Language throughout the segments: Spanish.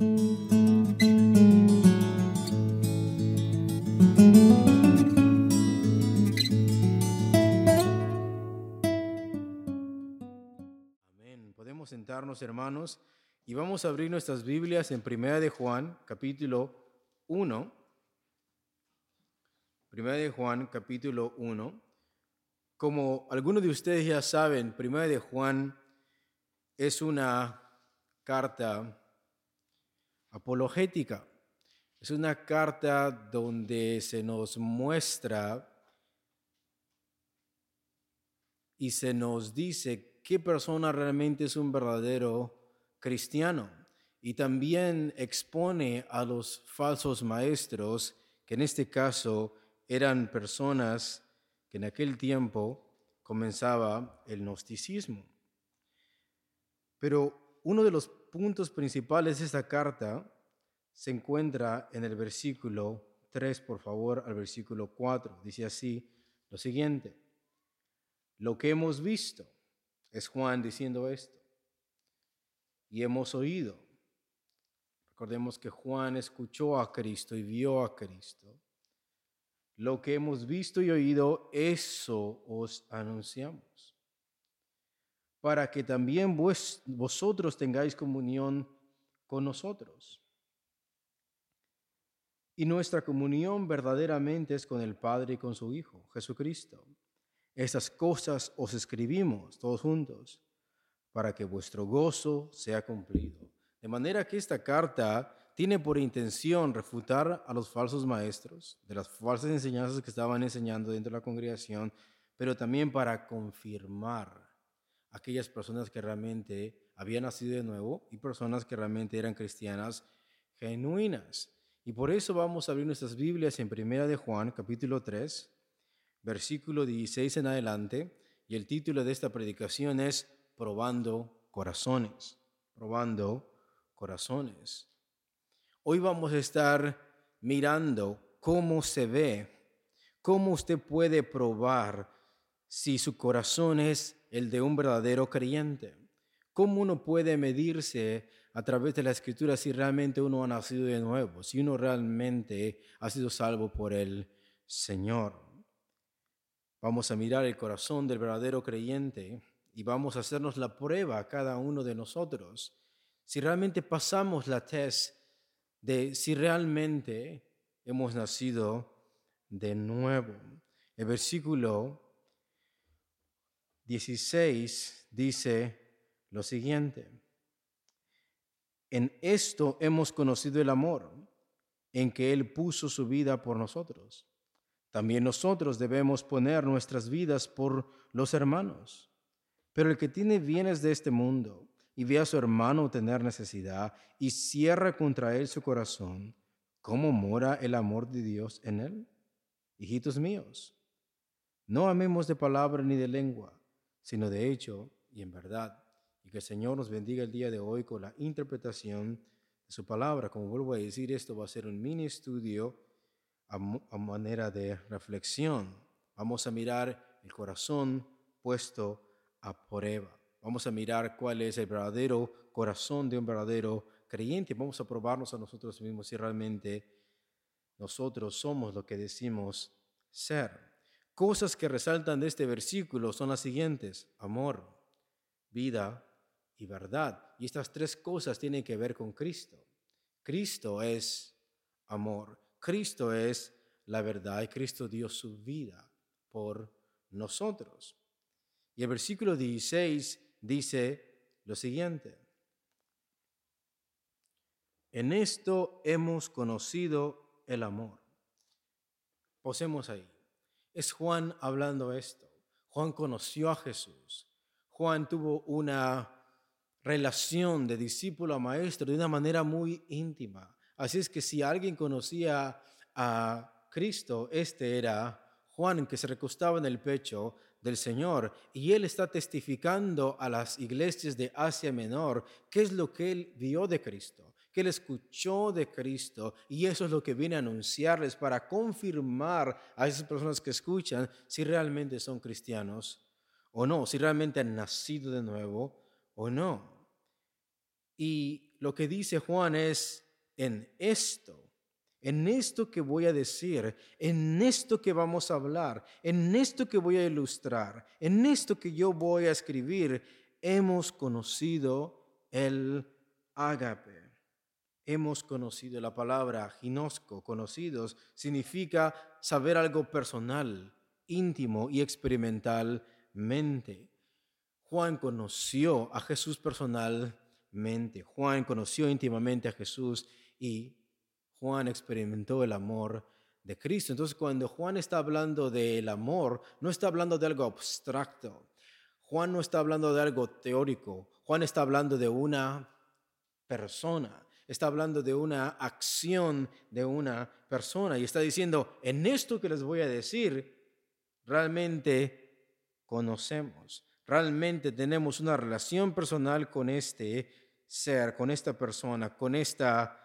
Amén. Podemos sentarnos, hermanos, y vamos a abrir nuestras Biblias en Primera de Juan, capítulo 1. Primera de Juan, capítulo 1. Como algunos de ustedes ya saben, Primera de Juan es una carta apologética. Es una carta donde se nos muestra y se nos dice qué persona realmente es un verdadero cristiano. Y también expone a los falsos maestros, que en este caso eran personas que en aquel tiempo comenzaba el gnosticismo. Pero uno de los puntos principales de esta carta se encuentra en el versículo 3, por favor, al versículo 4. Dice así lo siguiente. Lo que hemos visto, es Juan diciendo esto, y hemos oído. Recordemos que Juan escuchó a Cristo y vio a Cristo. Lo que hemos visto y oído, eso os anunciamos, para que también vosotros tengáis comunión con nosotros. Y nuestra comunión verdaderamente es con el Padre y con su Hijo, Jesucristo. Estas cosas os escribimos todos juntos para que vuestro gozo sea cumplido. De manera que esta carta tiene por intención refutar a los falsos maestros de las falsas enseñanzas que estaban enseñando dentro de la congregación, pero también para confirmar aquellas personas que realmente habían nacido de nuevo y personas que realmente eran cristianas genuinas. Y por eso vamos a abrir nuestras Biblias en Primera de Juan, capítulo 3, versículo 16 en adelante, y el título de esta predicación es Probando corazones, probando corazones. Hoy vamos a estar mirando cómo se ve, cómo usted puede probar si su corazón es el de un verdadero creyente. Cómo uno puede medirse a través de la escritura si realmente uno ha nacido de nuevo, si uno realmente ha sido salvo por el Señor. Vamos a mirar el corazón del verdadero creyente y vamos a hacernos la prueba a cada uno de nosotros. Si realmente pasamos la test de si realmente hemos nacido de nuevo. El versículo 16 dice lo siguiente. En esto hemos conocido el amor, en que Él puso su vida por nosotros. También nosotros debemos poner nuestras vidas por los hermanos. Pero el que tiene bienes de este mundo y ve a su hermano tener necesidad y cierra contra él su corazón, ¿cómo mora el amor de Dios en él? Hijitos míos, no amemos de palabra ni de lengua, sino de hecho y en verdad. Y que el Señor nos bendiga el día de hoy con la interpretación de su palabra. Como vuelvo a decir, esto va a ser un mini estudio a, manera de reflexión. Vamos a mirar el corazón puesto a prueba. Vamos a mirar cuál es el verdadero corazón de un verdadero creyente. Vamos a probarnos a nosotros mismos si realmente nosotros somos lo que decimos ser. Cosas que resaltan de este versículo son las siguientes. Amor, vida y verdad. Y estas tres cosas tienen que ver con Cristo. Cristo es amor. Cristo es la verdad y Cristo dio su vida por nosotros. Y el versículo 16 dice lo siguiente. En esto hemos conocido el amor. Posemos ahí. Es Juan hablando esto. Juan conoció a Jesús. Juan tuvo una relación de discípulo a maestro de una manera muy íntima. Así es que si alguien conocía a Cristo, este era Juan, que se recostaba en el pecho del Señor y él está testificando a las iglesias de Asia Menor qué es lo que él vio de Cristo, que él escuchó de Cristo y eso es lo que viene a anunciarles para confirmar a esas personas que escuchan si realmente son cristianos o no, si realmente han nacido de nuevo o no. Y lo que dice Juan es, en esto, en esto que voy a decir, en esto que vamos a hablar, en esto que voy a ilustrar, en esto que yo voy a escribir, hemos conocido el ágape. Hemos conocido la palabra ginosco, conocidos, significa saber algo personal, íntimo y experimentalmente. Juan conoció a Jesús personalmente. Juan conoció íntimamente a Jesús y Juan experimentó el amor de Cristo. Entonces, cuando Juan está hablando del amor, no está hablando de algo abstracto. Juan no está hablando de algo teórico. Juan está hablando de una persona. Está hablando de una acción de una persona y está diciendo, en esto que les voy a decir, realmente conocemos, realmente tenemos una relación personal con este ser, con esta persona, con esta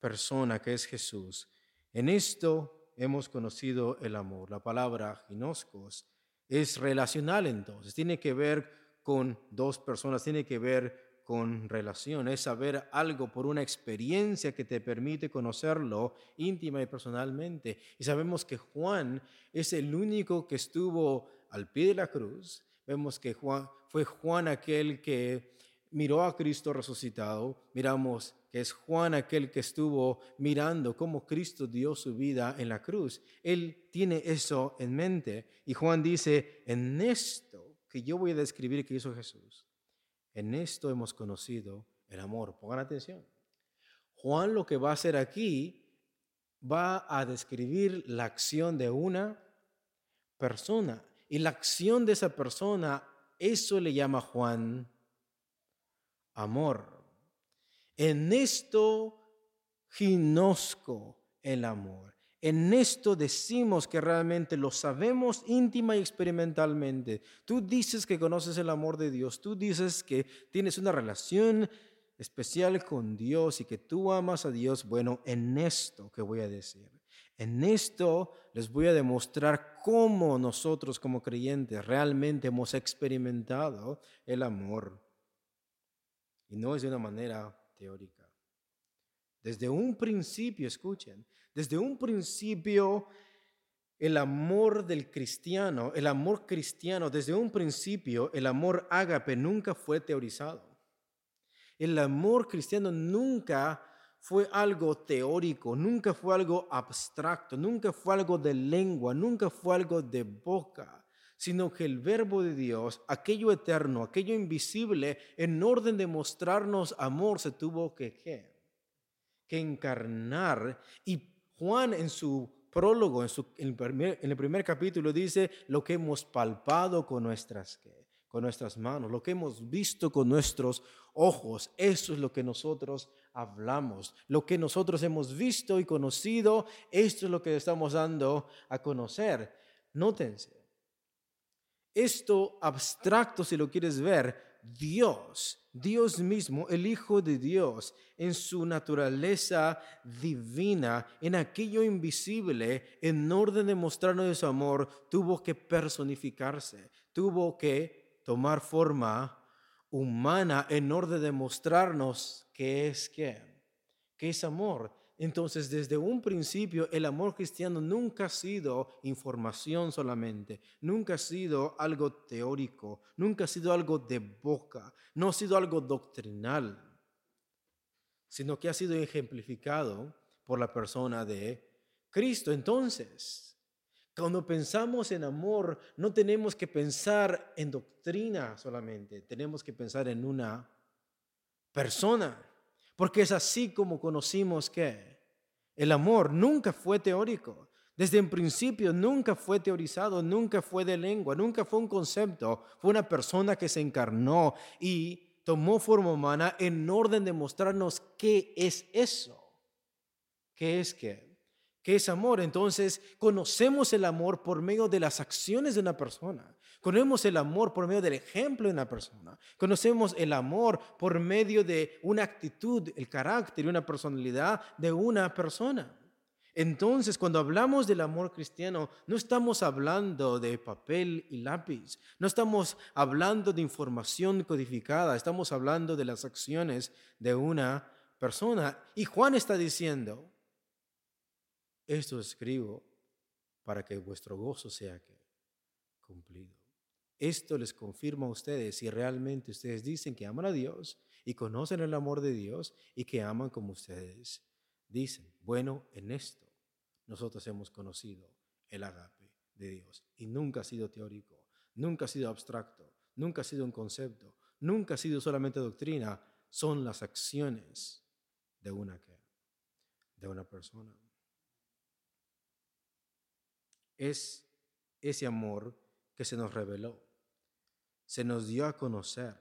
persona que es Jesús. En esto hemos conocido el amor. La palabra ginoscos es relacional entonces, tiene que ver con dos personas, tiene que ver con relación, es saber algo por una experiencia que te permite conocerlo íntima y personalmente. Y sabemos que Juan es el único que estuvo al pie de la cruz. Vemos que Juan, fue Juan aquel que miró a Cristo resucitado. Miramos que es Juan aquel que estuvo mirando cómo Cristo dio su vida en la cruz. Él tiene eso en mente. Y Juan dice, en esto que yo voy a describir que hizo Jesús, en esto hemos conocido el amor. Pongan atención. Juan lo que va a hacer aquí va a describir la acción de una persona. Y la acción de esa persona, eso le llama Juan amor. En esto ginosco el amor. En esto decimos que realmente lo sabemos íntima y experimentalmente. Tú dices que conoces el amor de Dios, tú dices que tienes una relación especial con Dios y que tú amas a Dios. Bueno, en esto que voy a decir, en esto les voy a demostrar cómo nosotros como creyentes realmente hemos experimentado el amor. Y no es de una manera teórica. Desde un principio, escuchen, desde un principio, el amor del cristiano, el amor cristiano, desde un principio, el amor ágape nunca fue teorizado. El amor cristiano nunca fue algo teórico, nunca fue algo abstracto, nunca fue algo de lengua, nunca fue algo de boca, sino que el verbo de Dios, aquello eterno, aquello invisible, en orden de mostrarnos amor, se tuvo que, que encarnar y Juan en su prólogo, en, el primer capítulo, dice lo que hemos palpado con nuestras, con nuestras manos, lo que hemos visto con nuestros ojos. Eso es lo que nosotros hablamos. Lo que nosotros hemos visto y conocido, esto es lo que estamos dando a conocer. Nótense. Esto abstracto, si lo quieres ver, Dios, Dios mismo, el Hijo de Dios, en su naturaleza divina, en aquello invisible, en orden de mostrarnos su amor, tuvo que personificarse, tuvo que tomar forma humana en orden de mostrarnos qué es qué, qué es amor, entonces, desde un principio, el amor cristiano nunca ha sido información solamente, nunca ha sido algo teórico, nunca ha sido algo de boca, no ha sido algo doctrinal, sino que ha sido ejemplificado por la persona de Cristo. Entonces, cuando pensamos en amor, no tenemos que pensar en doctrina solamente, tenemos que pensar en una persona. Porque es así como conocimos que el amor nunca fue teórico. Desde el principio nunca fue teorizado, nunca fue de lengua, nunca fue un concepto. Fue una persona que se encarnó y tomó forma humana en orden de mostrarnos qué es eso. ¿Qué es qué? ¿Qué es amor? Entonces conocemos el amor por medio de las acciones de una persona. Conocemos el amor por medio del ejemplo de una persona. Conocemos el amor por medio de una actitud, el carácter y una personalidad de una persona. Entonces, cuando hablamos del amor cristiano, no estamos hablando de papel y lápiz, no estamos hablando de información codificada, estamos hablando de las acciones de una persona. Y Juan está diciendo, esto escribo para que vuestro gozo sea cumplido. Esto les confirma a ustedes si realmente ustedes dicen que aman a Dios y conocen el amor de Dios y que aman como ustedes dicen. Bueno, en esto nosotros hemos conocido el agape de Dios. Y nunca ha sido teórico, nunca ha sido abstracto, nunca ha sido un concepto, nunca ha sido solamente doctrina, son las acciones de una, de una persona. Es ese amor que se nos reveló, se nos dio a conocer.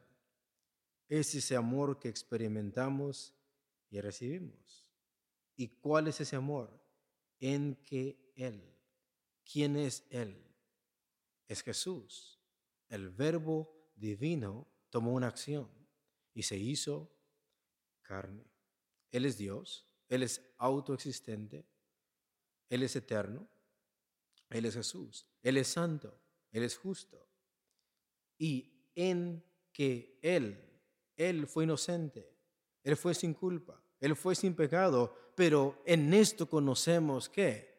Es ese amor que experimentamos y recibimos. ¿Y cuál es ese amor? en que Él, ¿quién es Él? Es Jesús. El verbo divino tomó una acción y se hizo carne. Él es Dios, Él es autoexistente, Él es eterno, Él es Jesús, Él es santo, Él es justo. Y en que Él, Él fue inocente, Él fue sin culpa, Él fue sin pecado, pero en esto conocemos que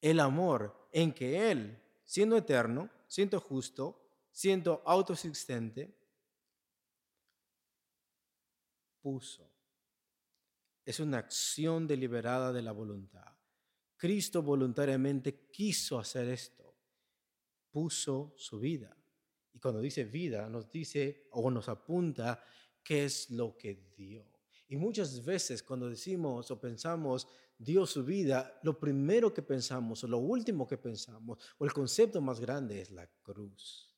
el amor en que Él, siendo eterno, siendo justo, siendo autoexistente, puso. Es una acción deliberada de la voluntad. Cristo voluntariamente quiso hacer esto. Puso su vida. Y cuando dice vida, nos dice o nos apunta qué es lo que dio. Y muchas veces cuando decimos o pensamos Dios su vida, lo primero que pensamos o lo último que pensamos o el concepto más grande es la cruz.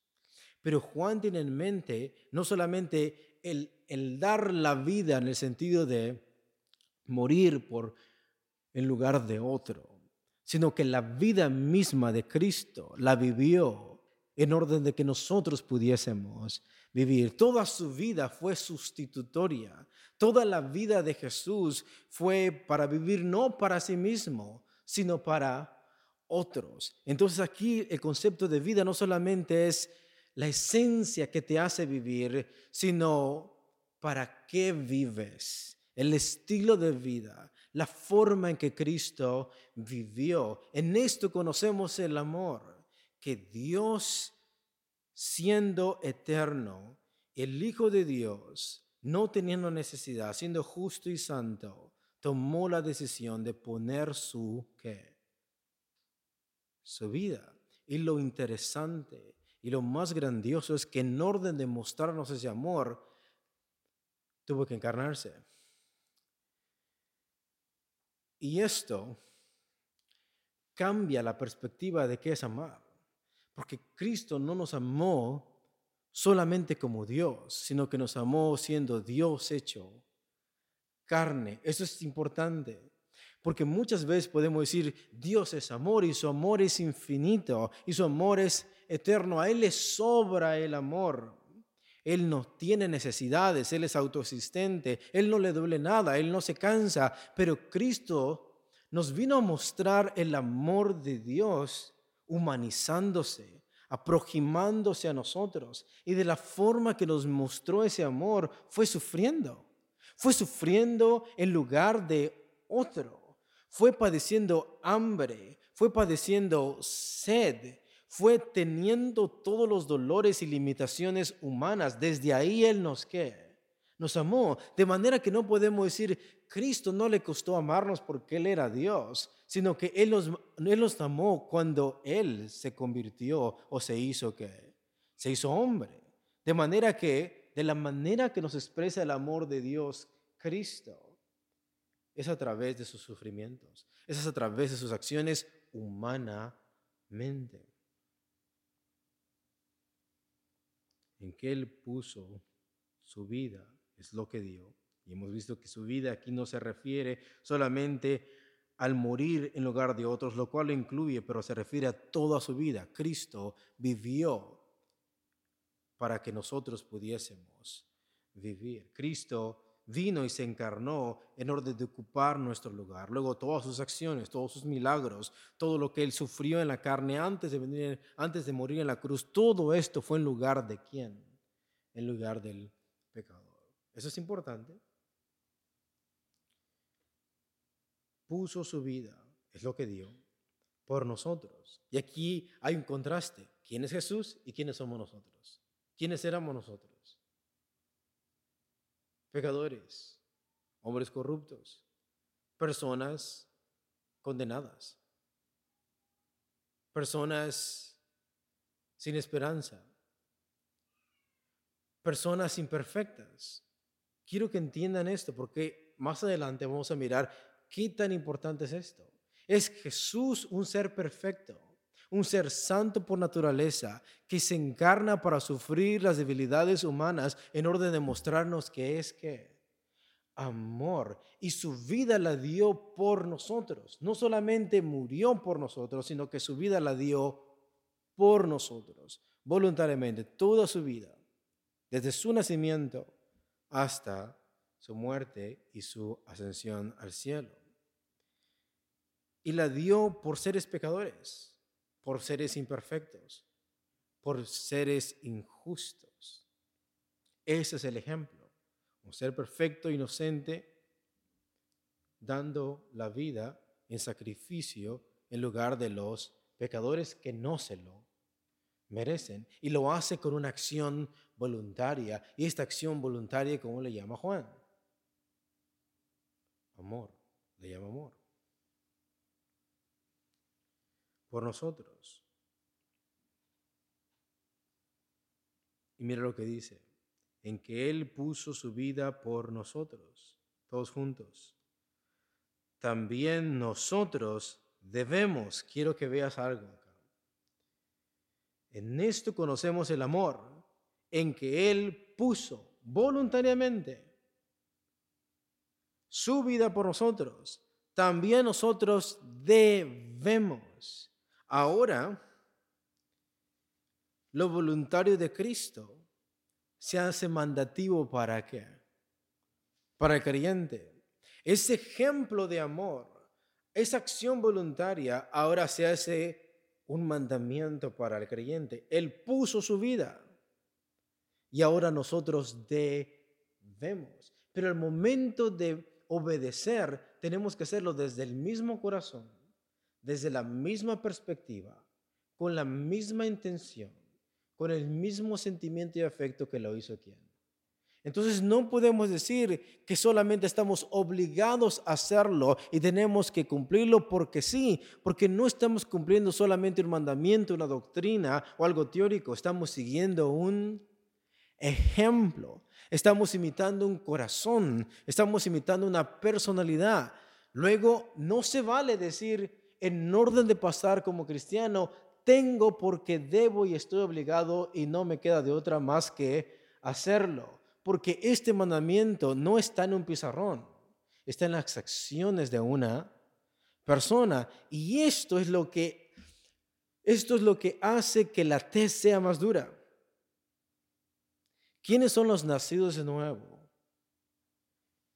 Pero Juan tiene en mente no solamente el, el dar la vida en el sentido de morir por en lugar de otro, sino que la vida misma de Cristo la vivió en orden de que nosotros pudiésemos vivir. Toda su vida fue sustitutoria. Toda la vida de Jesús fue para vivir no para sí mismo, sino para otros. Entonces aquí el concepto de vida no solamente es la esencia que te hace vivir, sino para qué vives, el estilo de vida, la forma en que Cristo vivió. En esto conocemos el amor, que Dios siendo eterno, el Hijo de Dios, no teniendo necesidad, siendo justo y santo, tomó la decisión de poner su ¿qué? su vida. Y lo interesante y lo más grandioso es que en orden de mostrarnos ese amor, tuvo que encarnarse. Y esto cambia la perspectiva de qué es amar. Porque Cristo no nos amó solamente como Dios, sino que nos amó siendo Dios hecho carne. Eso es importante. Porque muchas veces podemos decir, Dios es amor y su amor es infinito y su amor es eterno. A Él le sobra el amor. Él no tiene necesidades, Él es autoexistente, Él no le duele nada, Él no se cansa. Pero Cristo nos vino a mostrar el amor de Dios humanizándose, aproximándose a nosotros. Y de la forma que nos mostró ese amor fue sufriendo. Fue sufriendo en lugar de otro. Fue padeciendo hambre, fue padeciendo sed, fue teniendo todos los dolores y limitaciones humanas. Desde ahí Él nos que nos amó. De manera que no podemos decir, Cristo no le costó amarnos porque Él era Dios, sino que Él nos, él nos amó cuando Él se convirtió o se hizo que se hizo hombre. De manera que, de la manera que nos expresa el amor de Dios, Cristo, es a través de sus sufrimientos, es a través de sus acciones humanamente. En que Él puso su vida, es lo que dio. Y hemos visto que su vida aquí no se refiere solamente al morir en lugar de otros, lo cual lo incluye, pero se refiere a toda su vida. Cristo vivió para que nosotros pudiésemos vivir. Cristo vino y se encarnó en orden de ocupar nuestro lugar. Luego todas sus acciones, todos sus milagros, todo lo que él sufrió en la carne antes de, venir, antes de morir en la cruz, todo esto fue en lugar de quién? En lugar del pecador. Eso es importante. Puso su vida, es lo que dio, por nosotros. Y aquí hay un contraste. ¿Quién es Jesús y quiénes somos nosotros? ¿Quiénes éramos nosotros? pecadores, hombres corruptos, personas condenadas, personas sin esperanza, personas imperfectas. Quiero que entiendan esto porque más adelante vamos a mirar qué tan importante es esto. Es Jesús un ser perfecto un ser santo por naturaleza que se encarna para sufrir las debilidades humanas en orden de mostrarnos que es que amor y su vida la dio por nosotros. No solamente murió por nosotros, sino que su vida la dio por nosotros, voluntariamente, toda su vida, desde su nacimiento hasta su muerte y su ascensión al cielo. Y la dio por seres pecadores por seres imperfectos, por seres injustos. Ese es el ejemplo. Un ser perfecto, inocente, dando la vida en sacrificio en lugar de los pecadores que no se lo merecen. Y lo hace con una acción voluntaria. Y esta acción voluntaria, ¿cómo le llama Juan? Amor. Le llama amor. por nosotros. Y mira lo que dice, en que Él puso su vida por nosotros, todos juntos. También nosotros debemos, quiero que veas algo acá. En esto conocemos el amor, en que Él puso voluntariamente su vida por nosotros. También nosotros debemos Ahora, lo voluntario de Cristo se hace mandativo para qué? Para el creyente. Ese ejemplo de amor, esa acción voluntaria, ahora se hace un mandamiento para el creyente. Él puso su vida y ahora nosotros debemos. Pero el momento de obedecer tenemos que hacerlo desde el mismo corazón desde la misma perspectiva, con la misma intención, con el mismo sentimiento y afecto que lo hizo quien. Entonces no podemos decir que solamente estamos obligados a hacerlo y tenemos que cumplirlo porque sí, porque no estamos cumpliendo solamente un mandamiento, una doctrina o algo teórico, estamos siguiendo un ejemplo, estamos imitando un corazón, estamos imitando una personalidad. Luego no se vale decir, en orden de pasar como cristiano, tengo porque debo y estoy obligado y no me queda de otra más que hacerlo. Porque este mandamiento no está en un pizarrón, está en las acciones de una persona. Y esto es lo que, esto es lo que hace que la tez sea más dura. ¿Quiénes son los nacidos de nuevo?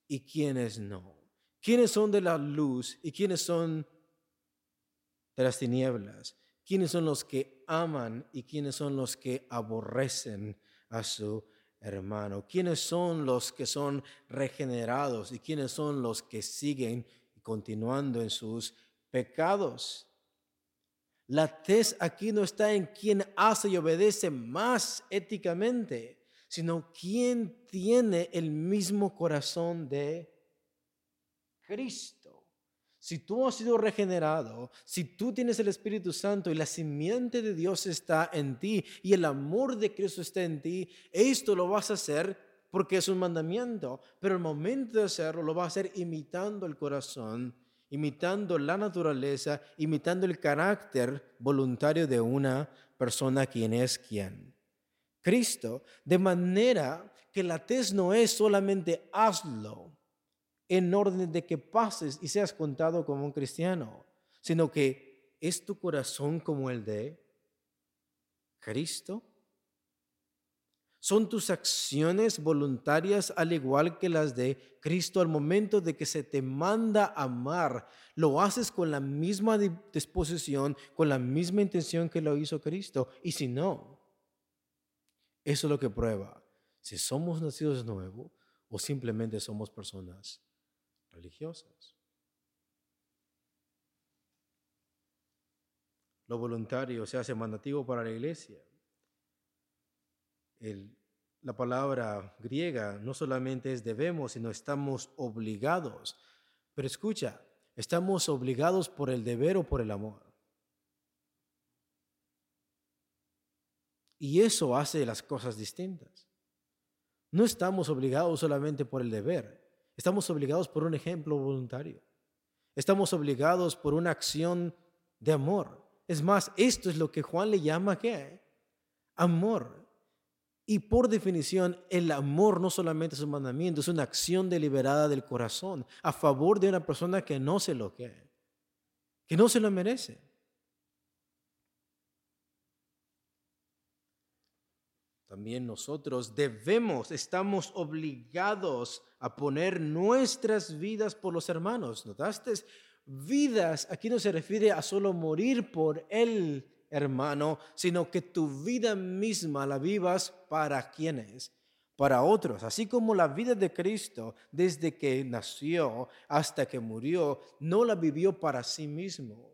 ¿Y quiénes no? ¿Quiénes son de la luz y quiénes son de las tinieblas? ¿Quiénes son los que aman y quiénes son los que aborrecen a su hermano? ¿Quiénes son los que son regenerados y quiénes son los que siguen continuando en sus pecados? La tez aquí no está en quién hace y obedece más éticamente, sino quién tiene el mismo corazón de Cristo. Si tú has sido regenerado, si tú tienes el Espíritu Santo y la simiente de Dios está en ti y el amor de Cristo está en ti, esto lo vas a hacer porque es un mandamiento, pero el momento de hacerlo lo vas a hacer imitando el corazón, imitando la naturaleza, imitando el carácter voluntario de una persona quien es quien. Cristo, de manera que la tez no es solamente hazlo, en orden de que pases y seas contado como un cristiano, sino que es tu corazón como el de Cristo. Son tus acciones voluntarias al igual que las de Cristo al momento de que se te manda amar. Lo haces con la misma disposición, con la misma intención que lo hizo Cristo. Y si no, eso es lo que prueba si somos nacidos de nuevo o simplemente somos personas religiosas. Lo voluntario se hace mandativo para la iglesia la palabra griega no solamente es debemos, sino estamos obligados. Pero escucha, estamos obligados por el deber o por el amor. Y eso hace las cosas distintas. No estamos obligados solamente por el deber, estamos obligados por un ejemplo voluntario. Estamos obligados por una acción de amor. Es más, esto es lo que Juan le llama ¿qué? Amor. Y por definición, el amor no solamente es un mandamiento, es una acción deliberada del corazón a favor de una persona que no se lo quiere, que no se lo merece. También nosotros debemos, estamos obligados a poner nuestras vidas por los hermanos. ¿Notaste? Vidas, aquí no se refiere a solo morir por él hermano, sino que tu vida misma la vivas para quienes, para otros, así como la vida de Cristo desde que nació hasta que murió, no la vivió para sí mismo,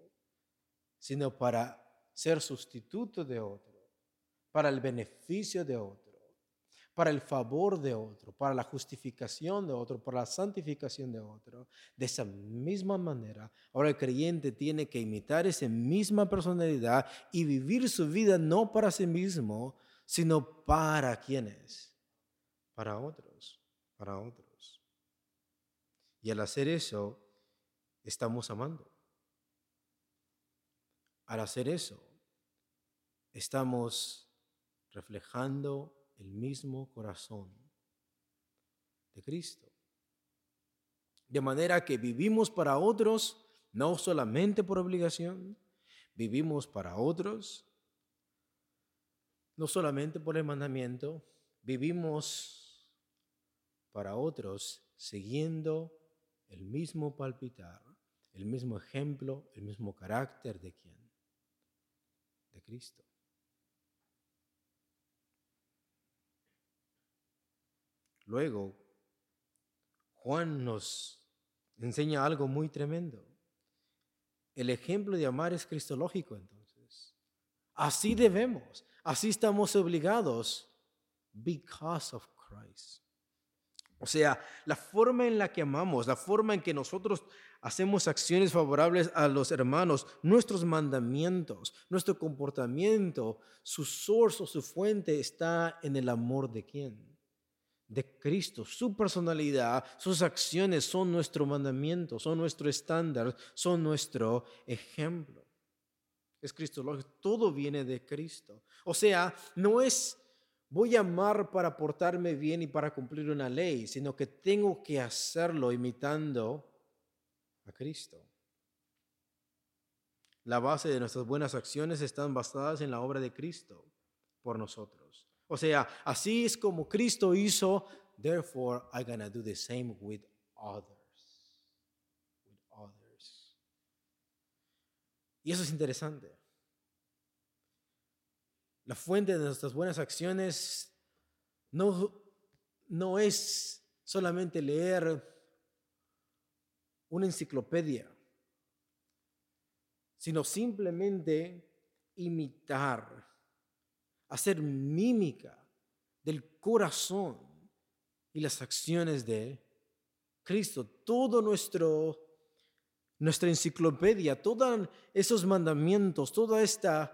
sino para ser sustituto de otro, para el beneficio de otro para el favor de otro, para la justificación de otro, para la santificación de otro. De esa misma manera, ahora el creyente tiene que imitar esa misma personalidad y vivir su vida no para sí mismo, sino para quienes, para otros, para otros. Y al hacer eso, estamos amando. Al hacer eso, estamos reflejando el mismo corazón de Cristo. De manera que vivimos para otros, no solamente por obligación, vivimos para otros, no solamente por el mandamiento, vivimos para otros siguiendo el mismo palpitar, el mismo ejemplo, el mismo carácter de quién? De Cristo. Luego, Juan nos enseña algo muy tremendo. El ejemplo de amar es cristológico entonces. Así debemos, así estamos obligados because of Christ. O sea, la forma en la que amamos, la forma en que nosotros hacemos acciones favorables a los hermanos, nuestros mandamientos, nuestro comportamiento, su source o su fuente está en el amor de quién? De Cristo. Su personalidad, sus acciones son nuestro mandamiento, son nuestro estándar, son nuestro ejemplo. Es Cristo, todo viene de Cristo. O sea, no es voy a amar para portarme bien y para cumplir una ley, sino que tengo que hacerlo imitando a Cristo. La base de nuestras buenas acciones están basadas en la obra de Cristo por nosotros. O sea, así es como Cristo hizo, therefore I'm gonna do the same with others. With others. Y eso es interesante. La fuente de nuestras buenas acciones no, no es solamente leer una enciclopedia, sino simplemente imitar hacer mímica del corazón y las acciones de Cristo. Todo nuestro nuestra enciclopedia, todos esos mandamientos, todas estas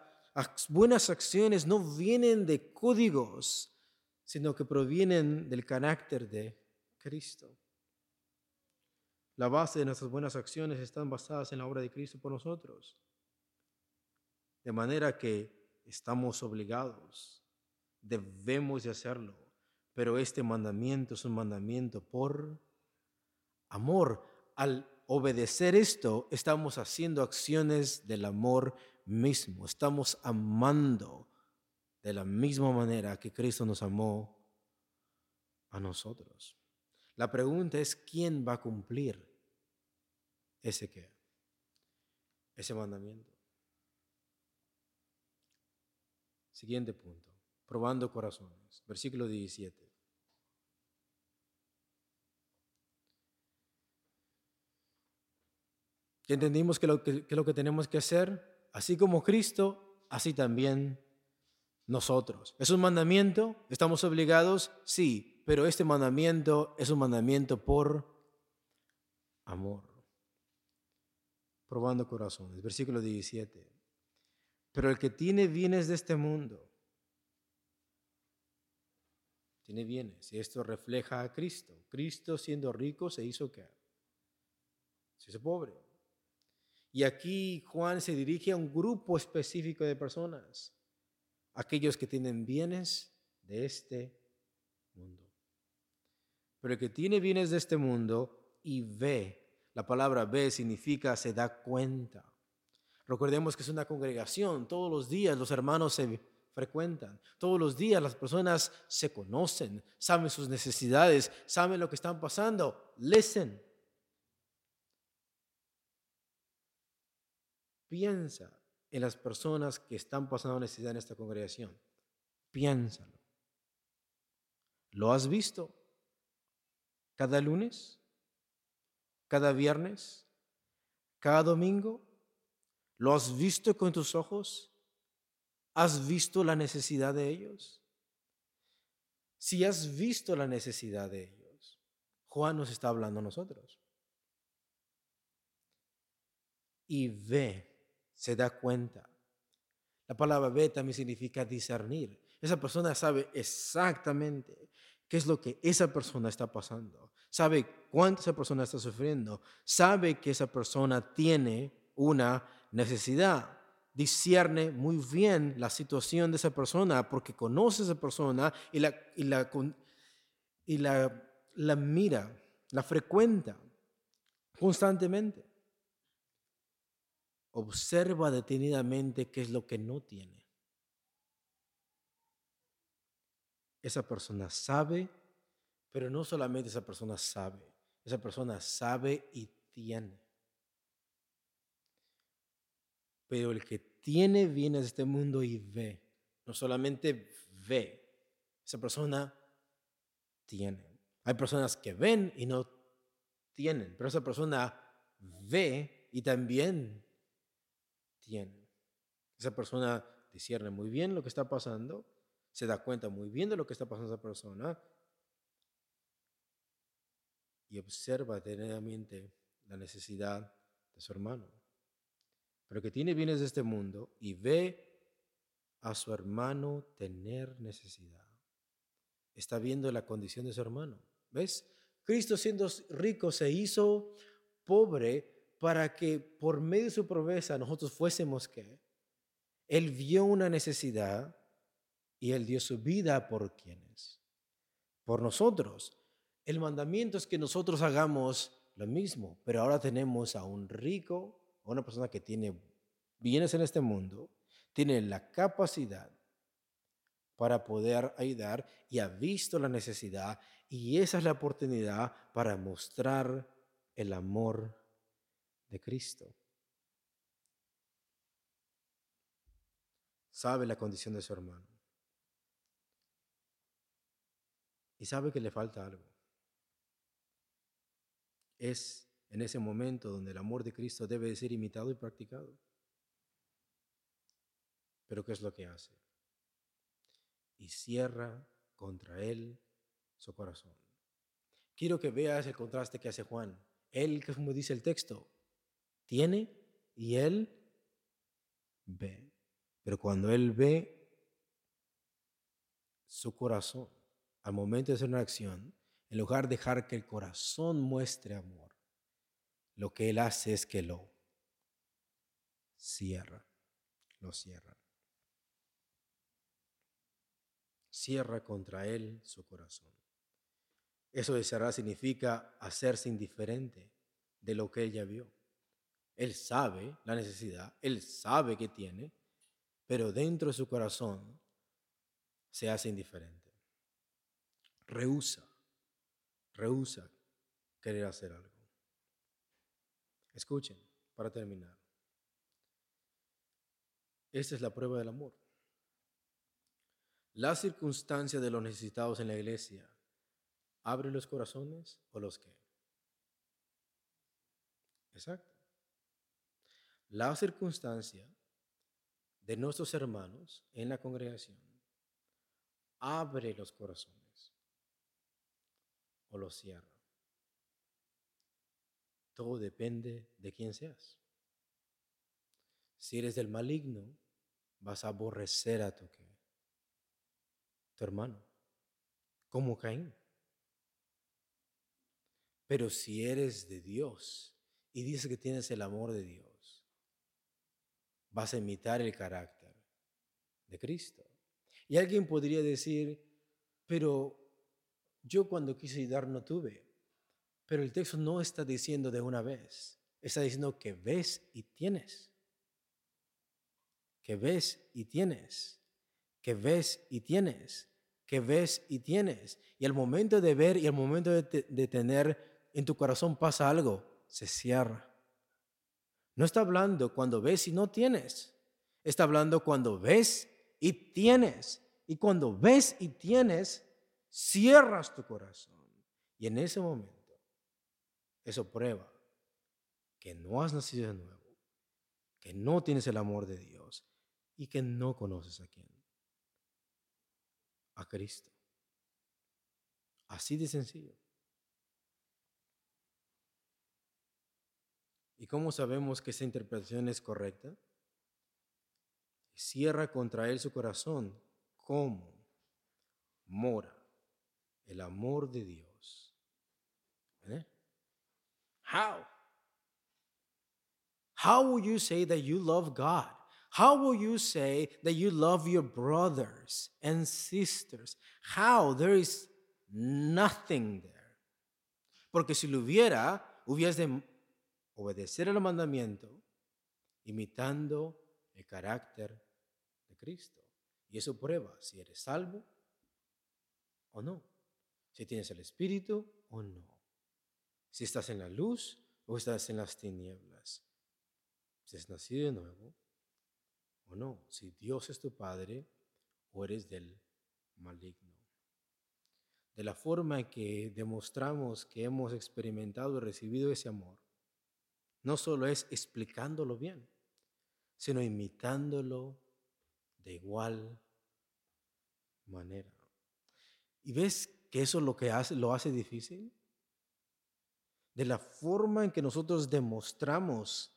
buenas acciones no vienen de códigos, sino que provienen del carácter de Cristo. La base de nuestras buenas acciones están basadas en la obra de Cristo por nosotros. De manera que estamos obligados, debemos de hacerlo, pero este mandamiento es un mandamiento por amor. Al obedecer esto, estamos haciendo acciones del amor mismo, estamos amando de la misma manera que Cristo nos amó a nosotros. La pregunta es, ¿quién va a cumplir ese qué? Ese mandamiento. Siguiente punto, probando corazones, versículo 17. entendimos que lo que, lo que tenemos que hacer, así como Cristo, así también nosotros. ¿Es un mandamiento? ¿Estamos obligados? Sí, pero este mandamiento es un mandamiento por amor. Probando corazones. Versículo 17. Pero el que tiene bienes de este mundo, tiene bienes, y esto refleja a Cristo. Cristo siendo rico se hizo qué? Se hizo pobre. Y aquí Juan se dirige a un grupo específico de personas, aquellos que tienen bienes de este mundo. Pero el que tiene bienes de este mundo y ve, la palabra ve significa se da cuenta. Recordemos que es una congregación, todos los días los hermanos se frecuentan, todos los días las personas se conocen, saben sus necesidades, saben lo que están pasando, listen. Piensa en las personas que están pasando necesidad en esta congregación. Piénsalo. ¿Lo has visto? ¿Cada lunes? ¿Cada viernes? ¿Cada domingo? ¿Lo has visto con tus ojos? ¿Has visto la necesidad de ellos? Si has visto la necesidad de ellos, Juan nos está hablando a nosotros. Y ve se da cuenta. La palabra ve también significa discernir. Esa persona sabe exactamente qué es lo que esa persona está pasando. Sabe cuánto esa persona está sufriendo. Sabe que esa persona tiene una necesidad. Discierne muy bien la situación de esa persona porque conoce a esa persona y la, y la, y la, la mira, la frecuenta constantemente. Observa detenidamente qué es lo que no tiene. Esa persona sabe, pero no solamente esa persona sabe, esa persona sabe y tiene. Pero el que tiene bienes de este mundo y ve, no solamente ve, esa persona tiene. Hay personas que ven y no tienen, pero esa persona ve y también esa persona discierne muy bien lo que está pasando, se da cuenta muy bien de lo que está pasando esa persona y observa detenidamente la necesidad de su hermano. Pero que tiene bienes de este mundo y ve a su hermano tener necesidad. Está viendo la condición de su hermano. ¿Ves? Cristo siendo rico se hizo pobre para que por medio de su pobreza nosotros fuésemos que Él vio una necesidad y Él dio su vida por quienes, por nosotros. El mandamiento es que nosotros hagamos lo mismo, pero ahora tenemos a un rico, una persona que tiene bienes en este mundo, tiene la capacidad para poder ayudar y ha visto la necesidad y esa es la oportunidad para mostrar el amor de Cristo. Sabe la condición de su hermano. Y sabe que le falta algo. Es en ese momento donde el amor de Cristo debe de ser imitado y practicado. Pero ¿qué es lo que hace? Y cierra contra él su corazón. Quiero que veas el contraste que hace Juan. Él, como dice el texto, tiene y él ve. Pero cuando él ve su corazón, al momento de hacer una acción, en lugar de dejar que el corazón muestre amor, lo que él hace es que lo cierra, lo cierra. Cierra contra él su corazón. Eso de cerrar significa hacerse indiferente de lo que él ya vio. Él sabe la necesidad, Él sabe que tiene, pero dentro de su corazón se hace indiferente. Rehúsa, rehúsa querer hacer algo. Escuchen, para terminar. Esta es la prueba del amor. La circunstancia de los necesitados en la iglesia abre los corazones o los que. Exacto. La circunstancia de nuestros hermanos en la congregación abre los corazones o los cierra. Todo depende de quién seas. Si eres del maligno, vas a aborrecer a tu, hermano, como Caín. Pero si eres de Dios y dices que tienes el amor de Dios, vas a imitar el carácter de Cristo. Y alguien podría decir, pero yo cuando quise dar no tuve. Pero el texto no está diciendo de una vez, está diciendo que ves y tienes. Que ves y tienes. Que ves y tienes. Que ves y tienes. Y al momento de ver y al momento de, de tener en tu corazón pasa algo, se cierra. No está hablando cuando ves y no tienes. Está hablando cuando ves y tienes. Y cuando ves y tienes, cierras tu corazón. Y en ese momento, eso prueba que no has nacido de nuevo, que no tienes el amor de Dios y que no conoces a quién. A Cristo. Así de sencillo. ¿Y cómo sabemos que esa interpretación es correcta? Cierra contra él su corazón. ¿Cómo? Mora el amor de Dios. How? How will you say that you love God? How will you say that you love your brothers and sisters? How? There is nothing there. Porque si lo hubiera, hubieras de obedecer el mandamiento imitando el carácter de Cristo. Y eso prueba si eres salvo o no, si tienes el Espíritu o no, si estás en la luz o estás en las tinieblas, si has nacido de nuevo o no, si Dios es tu Padre o eres del maligno. De la forma que demostramos que hemos experimentado y recibido ese amor, no solo es explicándolo bien, sino imitándolo de igual manera. ¿Y ves que eso lo que hace, lo hace difícil? De la forma en que nosotros demostramos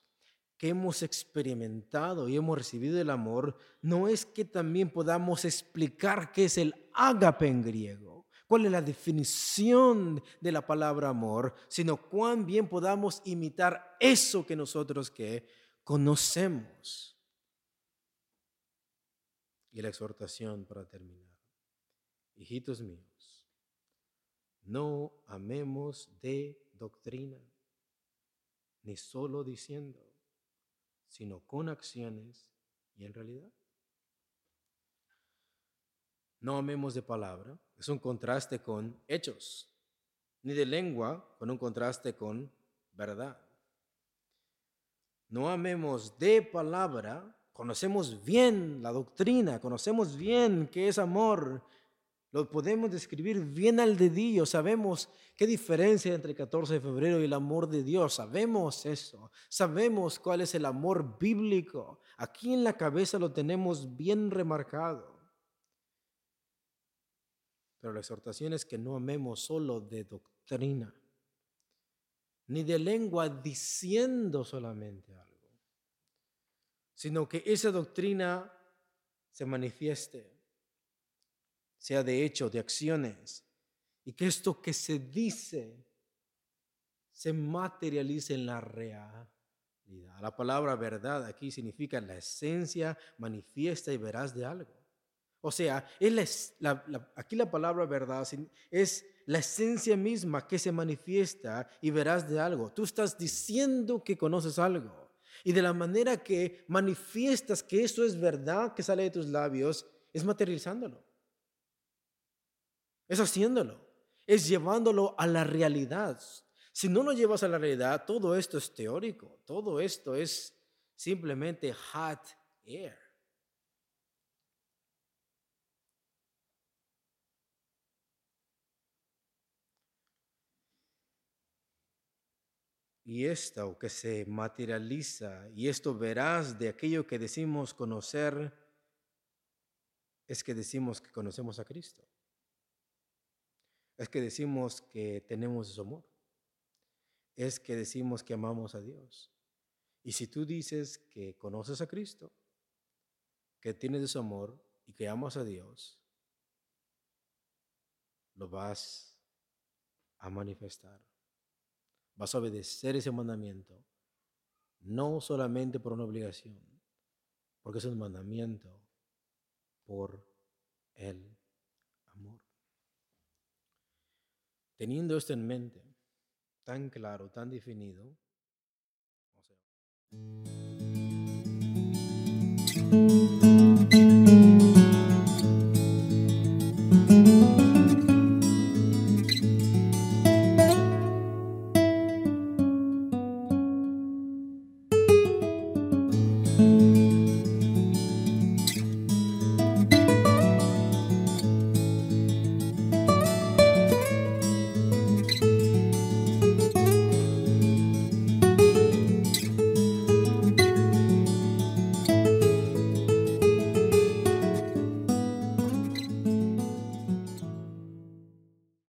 que hemos experimentado y hemos recibido el amor, no es que también podamos explicar qué es el ágape en griego cuál es la definición de la palabra amor, sino cuán bien podamos imitar eso que nosotros que conocemos. Y la exhortación para terminar. Hijitos míos, no amemos de doctrina, ni solo diciendo, sino con acciones y en realidad. No amemos de palabra, es un contraste con hechos, ni de lengua con un contraste con verdad. No amemos de palabra, conocemos bien la doctrina, conocemos bien qué es amor, lo podemos describir bien al dedillo, sabemos qué diferencia entre el 14 de febrero y el amor de Dios, sabemos eso, sabemos cuál es el amor bíblico, aquí en la cabeza lo tenemos bien remarcado. Pero la exhortación es que no amemos solo de doctrina, ni de lengua diciendo solamente algo, sino que esa doctrina se manifieste, sea de hecho, de acciones, y que esto que se dice se materialice en la realidad. La palabra verdad aquí significa la esencia manifiesta y veraz de algo. O sea, es aquí la palabra verdad es la esencia misma que se manifiesta y verás de algo. Tú estás diciendo que conoces algo. Y de la manera que manifiestas que eso es verdad que sale de tus labios, es materializándolo. Es haciéndolo. Es llevándolo a la realidad. Si no lo llevas a la realidad, todo esto es teórico. Todo esto es simplemente hot air. Y esto que se materializa y esto verás de aquello que decimos conocer, es que decimos que conocemos a Cristo. Es que decimos que tenemos su amor. Es que decimos que amamos a Dios. Y si tú dices que conoces a Cristo, que tienes su amor y que amas a Dios, lo vas a manifestar. Vas a obedecer ese mandamiento, no solamente por una obligación, porque es un mandamiento por el amor. Teniendo esto en mente, tan claro, tan definido,